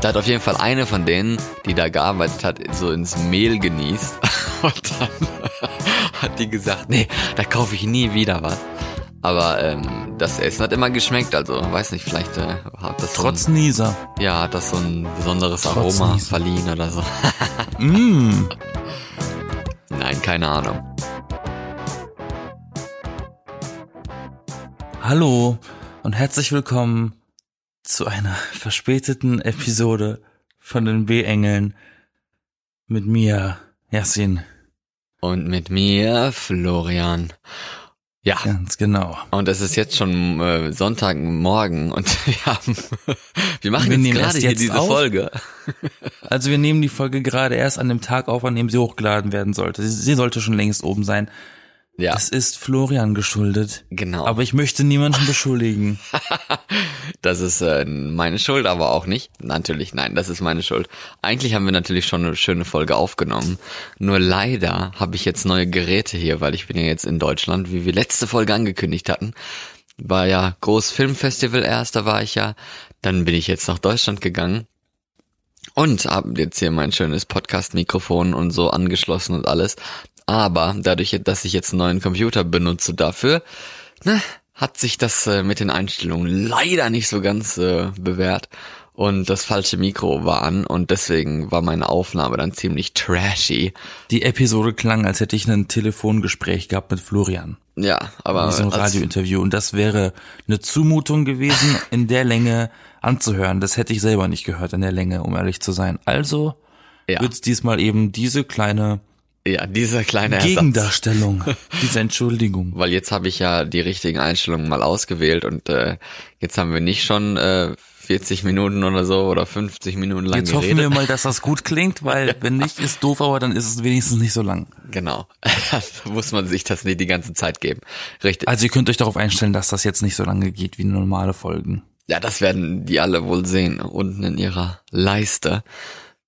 Da hat auf jeden Fall eine von denen, die da gearbeitet hat, so ins Mehl genießt. Und dann hat die gesagt, nee, da kaufe ich nie wieder was. Aber ähm, das Essen hat immer geschmeckt, also weiß nicht, vielleicht äh, hat das Trotz so Nieser. ein, ja, hat das so ein besonderes Trotz Aroma Niesen. verliehen oder so. Mm. Nein, keine Ahnung. Hallo und herzlich willkommen zu einer verspäteten Episode von den B-Engeln mit mir, Yassin. Und mit mir, Florian. Ja, Ganz genau. und es ist jetzt schon äh, Sonntagmorgen und wir haben, wir machen Wir jetzt gerade hier jetzt diese auf. Folge. Also wir nehmen die Folge gerade erst an dem Tag auf, an dem sie hochgeladen werden sollte. Sie, sie sollte schon längst oben sein. Ja, Es ist Florian geschuldet. genau. Aber ich möchte niemanden beschuldigen. Das ist äh, meine Schuld, aber auch nicht. Natürlich, nein, das ist meine Schuld. Eigentlich haben wir natürlich schon eine schöne Folge aufgenommen. Nur leider habe ich jetzt neue Geräte hier, weil ich bin ja jetzt in Deutschland, wie wir letzte Folge angekündigt hatten. War ja groß Filmfestival erst, da war ich ja. Dann bin ich jetzt nach Deutschland gegangen und habe jetzt hier mein schönes Podcast-Mikrofon und so angeschlossen und alles. Aber dadurch, dass ich jetzt einen neuen Computer benutze dafür, ne, hat sich das äh, mit den Einstellungen leider nicht so ganz äh, bewährt. Und das falsche Mikro war an und deswegen war meine Aufnahme dann ziemlich trashy. Die Episode klang, als hätte ich ein Telefongespräch gehabt mit Florian. Ja, aber in diesem Radiointerview. Und das wäre eine Zumutung gewesen, in der Länge anzuhören. Das hätte ich selber nicht gehört in der Länge, um ehrlich zu sein. Also ja, wird's diesmal eben diese kleine ja, dieser kleine Ersatz. Gegendarstellung, diese Entschuldigung. Weil jetzt habe ich ja die richtigen Einstellungen mal ausgewählt und äh, jetzt haben wir nicht schon äh, 40 Minuten oder so oder 50 Minuten lang Jetzt hoffen geredet. wir mal, dass das gut klingt, weil wenn nicht, ist doof, aber dann ist es wenigstens nicht so lang. Genau. da muss man sich das nicht die ganze Zeit geben. Richtig. Also ihr könnt euch darauf einstellen, dass das jetzt nicht so lange geht wie normale Folgen. Ja, das werden die alle wohl sehen, unten in ihrer Leiste,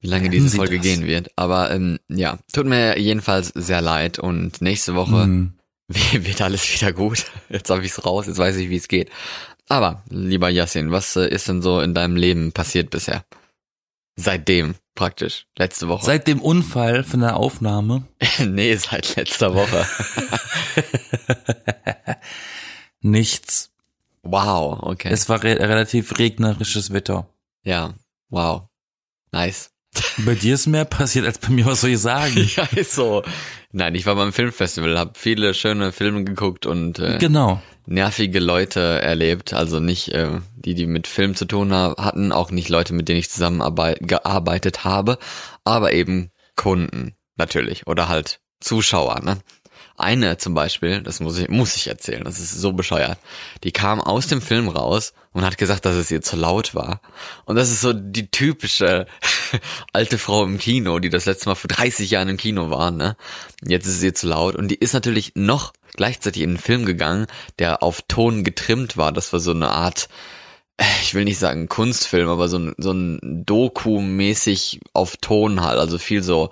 wie lange diese Sie Folge das? gehen wird. Aber ähm, ja, tut mir jedenfalls sehr leid und nächste Woche Mhm. wird alles wieder gut. Jetzt habe ich's raus, jetzt weiß ich, wie es geht. Aber, lieber Yassin, was äh, ist denn so in deinem Leben passiert bisher? Seitdem, praktisch. Letzte Woche. Seit dem Unfall von der Aufnahme nee, seit letzter Woche. nichts. wow, okay. Es war re relativ regnerisches Wetter. ja, wow. Nice. Bei dir ist mehr passiert als bei mir, was soll ich sagen? Ja, ist so. Nein, ich war beim Filmfestival, habe viele schöne Filme geguckt und äh, Genau. nervige Leute erlebt. Also nicht äh, die, die mit Film zu tun ha hatten, auch nicht Leute, mit denen ich zusammengearbeitet habe, aber eben Kunden natürlich oder halt Zuschauer. Ne? Eine zum Beispiel, das muss ich, muss ich erzählen, das ist so bescheuert. Die kam aus dem Film raus und hat gesagt, dass es ihr zu laut war. Und das ist so die typische alte Frau im Kino, die das letzte Mal vor 30 Jahren im Kino war, ne? Jetzt ist ihr zu laut. Und die ist natürlich noch gleichzeitig in einen Film gegangen, der auf Ton getrimmt war. Das war so eine Art, äh, ich will nicht sagen Kunstfilm, aber so ein, so ein Doku-mäßig auf Ton halt. Also viel so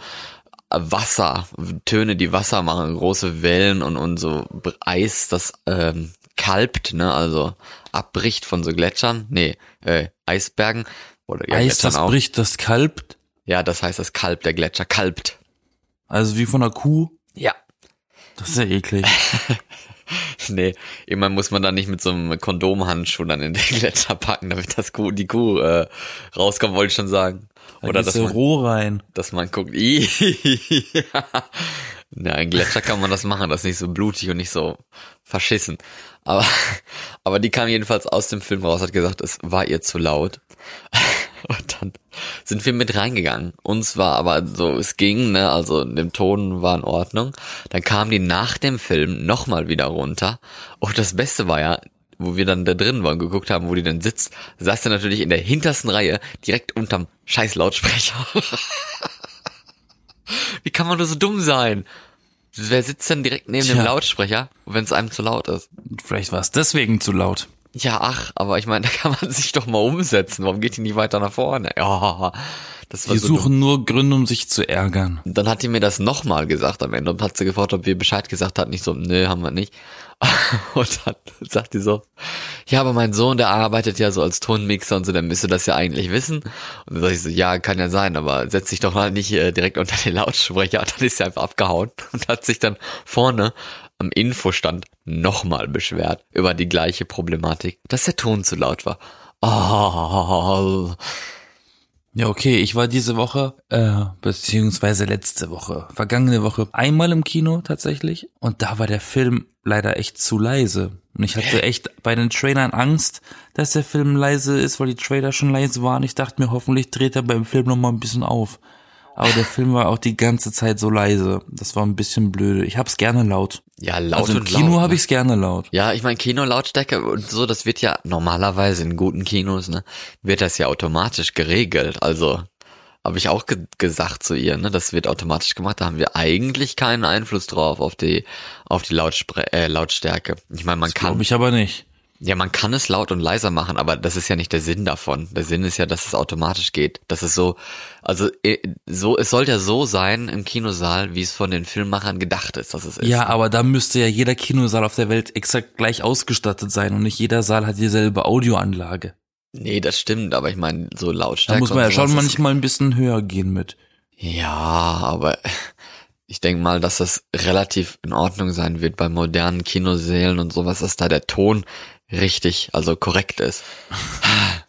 Wasser, Töne, die Wasser machen, große Wellen und, und so Eis, das ähm, kalbt, ne, also abbricht von so Gletschern, nee, äh, Eisbergen oder ja, Eis, das auch. bricht, das kalbt. Ja, das heißt, das Kalb, der Gletscher kalbt. Also wie von einer Kuh. Ja. Das ist ja eklig. Nee, immer muss man da nicht mit so einem Kondomhandschuh dann in den Gletscher packen, damit das Kuh, die Kuh äh, rauskommt, wollte ich schon sagen. Da Oder geht's dass ja man, roh rein. dass man guckt, Ih, ja, in Gletscher kann man das machen, das ist nicht so blutig und nicht so verschissen. Aber, aber die kam jedenfalls aus dem Film raus, hat gesagt, es war ihr zu laut. Und dann sind wir mit reingegangen. Uns war aber so, es ging, ne, also dem Ton war in Ordnung. Dann kam die nach dem Film nochmal wieder runter. Und das Beste war ja, wo wir dann da drin waren, geguckt haben, wo die denn sitzt, saß sie natürlich in der hintersten Reihe, direkt unterm scheiß Lautsprecher. Wie kann man nur so dumm sein? Wer sitzt denn direkt neben dem Tja. Lautsprecher, wenn es einem zu laut ist? Vielleicht war es deswegen zu laut. Ja, ach, aber ich meine, da kann man sich doch mal umsetzen. Warum geht die nicht weiter nach vorne? Ja, Das Die so suchen nur Gründe, um sich zu ärgern. Dann hat die mir das nochmal gesagt am Ende und hat sie gefragt, ob wir Bescheid gesagt hatten. Ich so, nö, haben wir nicht. Und dann sagt die so, ja, aber mein Sohn, der arbeitet ja so als Tonmixer und so, der müsste das ja eigentlich wissen. Und dann sag ich so, ja, kann ja sein, aber setz dich doch mal nicht äh, direkt unter den Lautsprecher. Und dann ist sie einfach abgehauen und hat sich dann vorne am Infostand nochmal beschwert über die gleiche Problematik, dass der Ton zu laut war. Oh, Ja, okay, ich war diese Woche, äh, beziehungsweise letzte Woche, vergangene Woche, einmal im Kino tatsächlich und da war der Film leider echt zu leise. Und ich hatte echt bei den Trailern Angst, dass der Film leise ist, weil die Trailer schon leise waren. Ich dachte mir, hoffentlich dreht er beim Film noch mal ein bisschen auf. Aber der Film war auch die ganze Zeit so leise. Das war ein bisschen blöde. Ich hab's gerne laut. ja, laut Also im und Kino laut. habe ne? ich's gerne laut. Ja, ich meine Kinolautstärke und so, das wird ja normalerweise in guten Kinos, ne, wird das ja automatisch geregelt. Also habe ich auch ge gesagt zu ihr, ne, das wird automatisch gemacht. Da haben wir eigentlich keinen Einfluss drauf auf die auf die Lautspre äh, Lautstärke. Ich meine, man kann Glaube ich aber nicht. Ja, man kann es laut und leiser machen, aber das ist ja nicht der Sinn davon. Der Sinn ist ja, dass es automatisch geht. Das ist so, also äh, so, es soll ja so sein im Kinosaal, wie es von den Filmemachern gedacht ist, dass es ist. Ja, aber da müsste ja jeder Kinosaal auf der Welt exakt gleich ausgestattet sein und nicht jeder Saal hat dieselbe Audioanlage. Nee, das stimmt, aber ich meine, so Da Lautstärke. muss man ja schon manchmal ein bisschen höher gehen mit. Ja, aber ich denke mal, dass das relativ in Ordnung sein wird bei modernen Kinosälen und sowas, dass da der Ton richtig, also korrekt ist.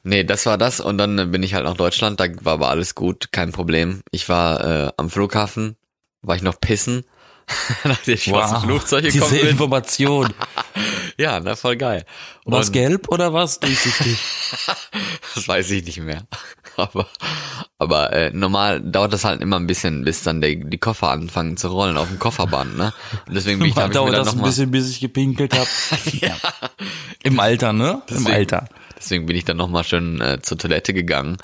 Nee, das war das und dann bin ich halt nach Deutschland, da war aber alles gut, kein Problem. Ich war äh, am Flughafen, war ich noch pissen, nachdem ich aus dem Flugzeug gekommen diese bin. Information. Ja, na voll geil. War's Und- gelb oder was durchsichtig? Das weiß ich nicht mehr. Aber, aber äh, normal dauert das halt immer ein bisschen, bis dann die, die Koffer anfangen zu rollen auf dem Kofferband, ne? Und deswegen bin ich, hab ich Dauert dann das ein bisschen, bis ich gepinkelt habe. ja, Im Alter, ne? Im Deswegen- Alter. deswegen bin ich dann nochmal schön äh, zur Toilette gegangen,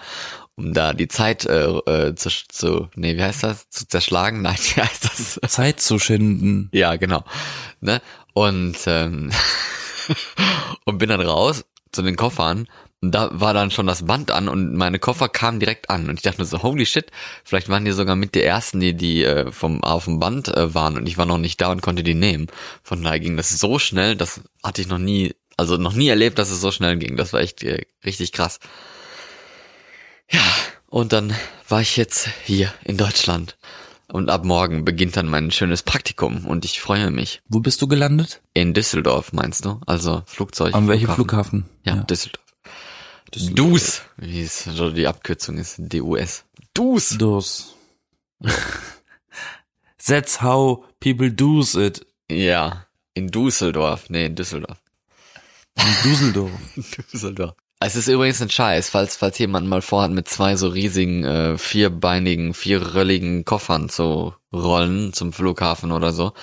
um da die Zeit äh, äh, zu, zu, nee, wie heißt das? Zu zerschlagen? Nein, wie heißt das? Zeit zu schinden. Ja, genau. Ne? Und, ähm, und bin dann raus zu den Koffern. Und da war dann schon das Band an und meine Koffer kamen direkt an. Und ich dachte mir so, holy shit, vielleicht waren die sogar mit der ersten, die, die äh, vom, auf dem Band äh, waren und ich war noch nicht da und konnte die nehmen. Von daher ging das so schnell, das hatte ich noch nie, also noch nie erlebt, dass es so schnell ging. Das war echt äh, richtig krass. Ja, und dann war ich jetzt hier in Deutschland. Und ab morgen beginnt dann mein schönes Praktikum und ich freue mich. Wo bist du gelandet? In Düsseldorf, meinst du? Also Flugzeug. An welchem Flughafen? Ja, Düsseldorf. DUS, wie es so die Abkürzung ist. DUS. DUS. Dus. That's how people do's it. Ja, in Düsseldorf. Nee, in Düsseldorf. In Düsseldorf. Düsseldorf. Es ist übrigens ein Scheiß, falls, falls jemand mal vorhat, mit zwei so riesigen, äh, vierbeinigen, vierrölligen Koffern zu rollen zum Flughafen oder so.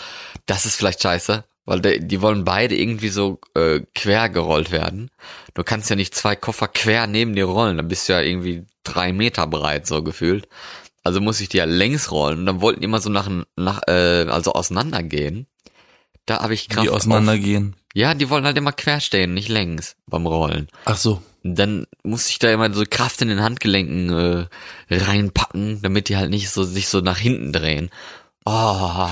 Das ist vielleicht scheiße, weil de, die wollen beide irgendwie so äh, quer gerollt werden. Du kannst ja nicht zwei Koffer quer neben dir rollen, dann bist du ja irgendwie drei Meter breit, so gefühlt. Also muss ich die ja längs rollen. Und dann wollten die immer so nach, nach äh, also auseinandergehen. Da habe ich Kraft Die auf- auseinandergehen. Ja, die wollen halt immer quer stehen, nicht längs beim Rollen. Ach so. Dann muss ich da immer so Kraft in den Handgelenken äh, reinpacken, damit die halt nicht so sich so nach hinten drehen. Oh.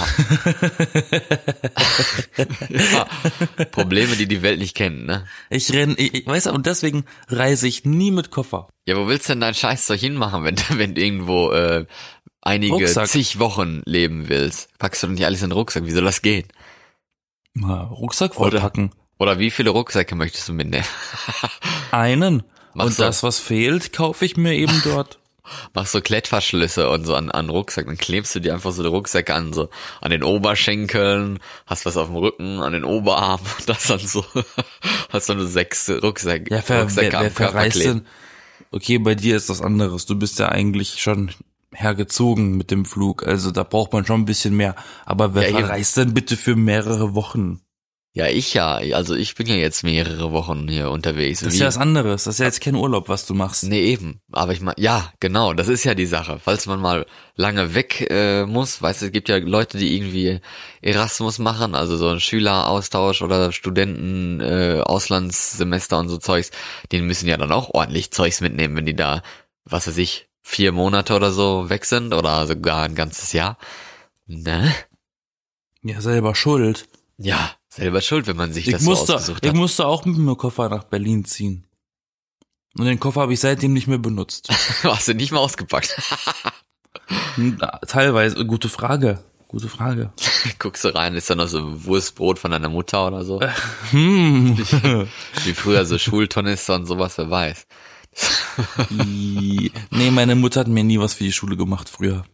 ja, Probleme, die die Welt nicht kennt, ne? Ich renn, ich, ich weiß und deswegen reise ich nie mit Koffer. Ja, wo willst du denn dein Scheißzeug hinmachen, wenn, wenn du irgendwo äh, einige Rucksack. zig Wochen leben willst? Packst du doch nicht alles in den Rucksack, wie soll das gehen? Mal Rucksack Oder- vollpacken. Oder wie viele Rucksäcke möchtest du mitnehmen? Einen. Machst und das, was fehlt, kaufe ich mir eben dort. Machst so Klettverschlüsse und so an, an Rucksack, dann klebst du dir einfach so die Rucksäcke an, so an den Oberschenkeln, hast was auf dem Rücken, an den Oberarmen, das dann so, hast dann so sechs Rucksäcke, Ja, ver, Rucksäcke wer, wer am Körper kleben. denn? Okay, bei dir ist das anderes. Du bist ja eigentlich schon hergezogen mit dem Flug. Also da braucht man schon ein bisschen mehr. Aber wer Ja, verreist denn bitte für mehrere Wochen? Ja, ich ja, also ich bin ja jetzt mehrere Wochen hier unterwegs. Das ist ja was anderes. Das ist ja jetzt kein Urlaub, was du machst. Nee, eben. Aber ich meine, ja, genau, das ist ja die Sache. Falls man mal lange weg äh, muss, weißt du, es gibt ja Leute, die irgendwie Erasmus machen, also so ein Schüleraustausch oder Studenten, äh, Auslandssemester und so Zeugs, die müssen ja dann auch ordentlich Zeugs mitnehmen, wenn die da, was weiß ich, vier Monate oder so weg sind oder sogar ein ganzes Jahr. Ne? Ja, selber schuld. Ja, selber schuld, wenn man sich Ich das so musste, ausgesucht ich hat. musste auch mit dem Koffer nach Berlin ziehen. Und den Koffer habe ich seitdem nicht mehr benutzt. Hast du nicht mal ausgepackt. Hm, Teilweise, gute Frage. Gute Frage. Guckst du rein, ist da noch so Wurstbrot von deiner Mutter oder so? Hm. Wie früher so Schultornister und sowas, wer weiß. Nee, meine Mutter hat mir nie was für die Schule gemacht früher.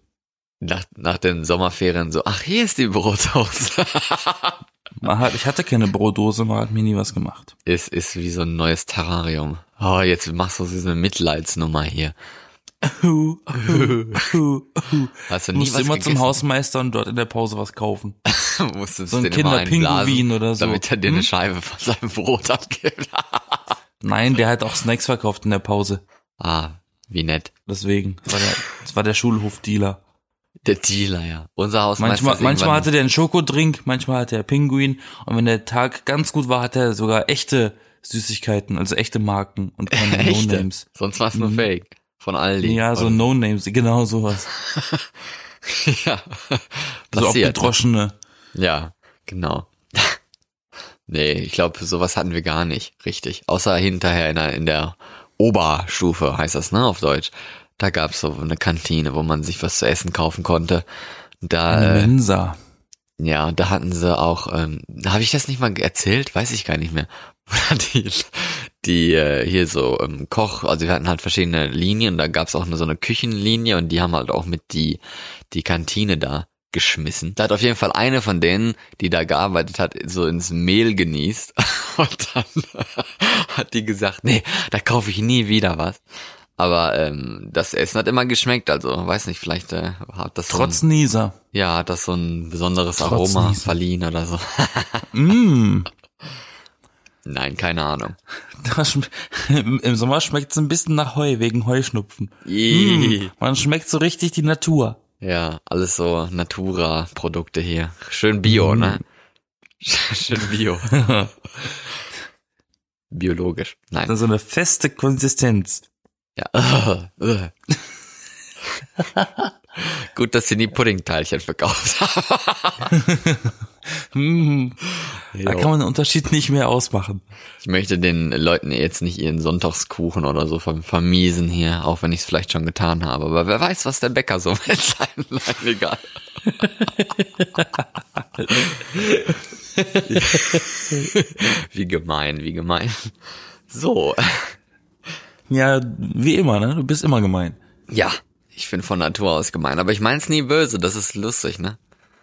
Nach, nach den Sommerferien so, ach, hier ist die Brotdose. Hat, ich hatte keine Brotdose, man hat mir nie was gemacht. ist, ist wie so ein neues Terrarium. Oh, jetzt machst du so eine Mitleidsnummer hier. Hast du nie Musste was immer gegessen? zum Hausmeister und dort in der Pause was kaufen. Musstest So ein Kinderpinguin oder so. Damit er dir eine Scheibe von seinem Brot abgibt. Nein, der hat auch Snacks verkauft in der Pause. ah, wie nett. Deswegen. War der, das war der Schulhofdealer. Der Dealer, ja. Unser Hausmeister Manchmal, manchmal hatte der einen Schokodrink, manchmal hatte er Pinguin. Und wenn der Tag ganz gut war, hatte er sogar echte Süßigkeiten, also echte Marken und keine. No-Names. Sonst war's nur Mhm. Fake. Von Aldi. Ja, so No-Names, genau sowas. ja. So ne? abgedroschene. Ja, genau. nee, ich glaube, sowas hatten wir gar nicht, richtig. Außer hinterher in der, in der Oberstufe, heißt das, ne, auf Deutsch. Da gab's so eine Kantine, wo man sich was zu essen kaufen konnte. Da, Eine äh, Mensa. ja, da hatten sie auch, ähm, habe ich das nicht mal erzählt? Weiß ich gar nicht mehr. Oder die, die äh, hier so ähm, Koch, also wir hatten halt verschiedene Linien, da gab's auch nur so eine Küchenlinie und die haben halt auch mit die, die Kantine da geschmissen. Da hat auf jeden Fall eine von denen, die da gearbeitet hat, so ins Mehl genießt und dann hat die gesagt, nee, da kaufe ich nie wieder was. Aber ähm, das Essen hat immer geschmeckt, also weiß nicht, vielleicht äh, hat das Trotz so ein, Nieser. ja, hat das so ein besonderes Trotz Aroma Niesen. verliehen oder so. Mm. Nein, keine Ahnung. Im Sommer schmeckt's ein bisschen nach Heu, wegen Heuschnupfen. Mm. Man schmeckt so richtig die Natur. Ja, alles so Natura-Produkte hier. Schön Bio, ne? Schön Bio. Biologisch. Nein. So eine feste Konsistenz. Ja. Gut, dass sie nie Puddingteilchen verkauft haben. Da kann man den Unterschied nicht mehr ausmachen. Ich möchte den Leuten jetzt nicht ihren Sonntagskuchen oder so verm- vermiesen hier, auch wenn ich es vielleicht schon getan habe. Aber wer weiß, was der Bäcker so mit seinen Nein, egal. wie gemein, wie gemein. So, Ja, wie immer, ne? Du bist immer gemein. ja, ich bin von Natur aus gemein, aber ich mein's nie böse, das ist lustig, ne?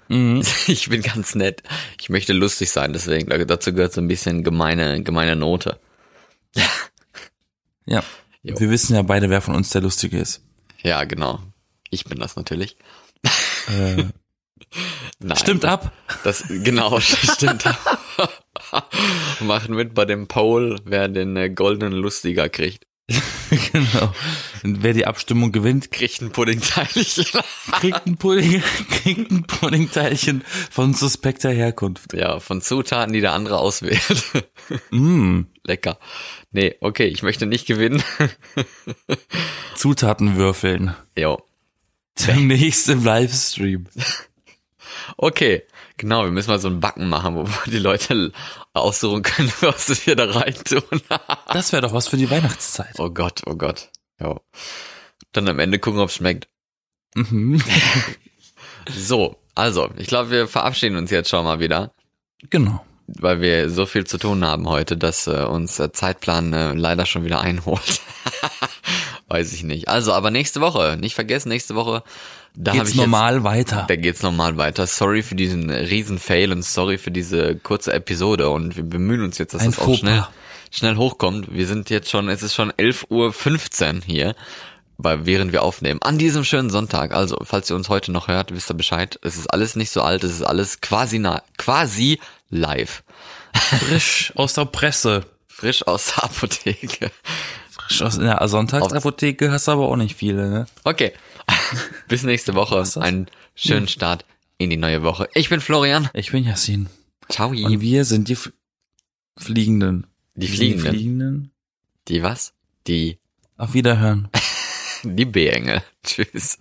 Mhm. Ich bin ganz nett. Ich möchte lustig sein, deswegen da- dazu gehört so ein bisschen gemeine, gemeine Note. Ja. Jo. Wir wissen ja beide, wer von uns der Lustige ist. Ja, genau. Ich bin das natürlich. Äh, Nein, stimmt ab. Das genau stimmt. Machen mit bei dem Poll, wer den äh, goldenen Lustiger kriegt. genau. Und wer die Abstimmung gewinnt, Kriegt ein Puddingteilchen. kriegt ein Pudding, kriegt ein Puddingteilchen von suspekter Herkunft. ja, von Zutaten, die der andere auswählt. Mm. Lecker. Nee, okay, ich möchte nicht gewinnen. Zutaten würfeln. jo. Demnächst im Livestream. Okay, genau, wir müssen mal so ein Backen machen, wo wir die Leute aussuchen können, was wir da rein tun. Das wäre doch was für die Weihnachtszeit. oh Gott, oh Gott. Jo. Dann am Ende gucken, ob es schmeckt. Mhm. So, also, ich glaube, wir verabschieden uns jetzt schon mal wieder, Genau. weil wir so viel zu tun haben heute, dass äh, uns der Zeitplan äh, leider schon wieder einholt. Weiß ich nicht. Also, aber nächste Woche, nicht vergessen, nächste Woche, da Geht's ich jetzt, normal weiter. da geht's normal weiter. Sorry für diesen riesen Fail und sorry für diese kurze Episode und wir bemühen uns jetzt, dass Ein das auch schnell, schnell hochkommt. Wir sind jetzt schon, es ist schon 11.15 Uhr hier, weil während wir aufnehmen. An diesem schönen Sonntag. Also, falls ihr uns heute noch hört, wisst ihr Bescheid. Es ist alles nicht so alt, es ist alles quasi na, quasi live. Frisch aus der Presse. Frisch aus der Apotheke. Frisch aus der Sonntagsapotheke hast du aber auch nicht viele, ne? Okay. Bis nächste Woche. Einen schönen Start in die neue Woche. Ich bin Florian. Ich bin Yassin. Ciao. Und wir sind die F Fliegenden. Die Fliegenden. Die Fliegenden. Die was? Die Auf Wiederhören. Die B-Engel. Tschüss.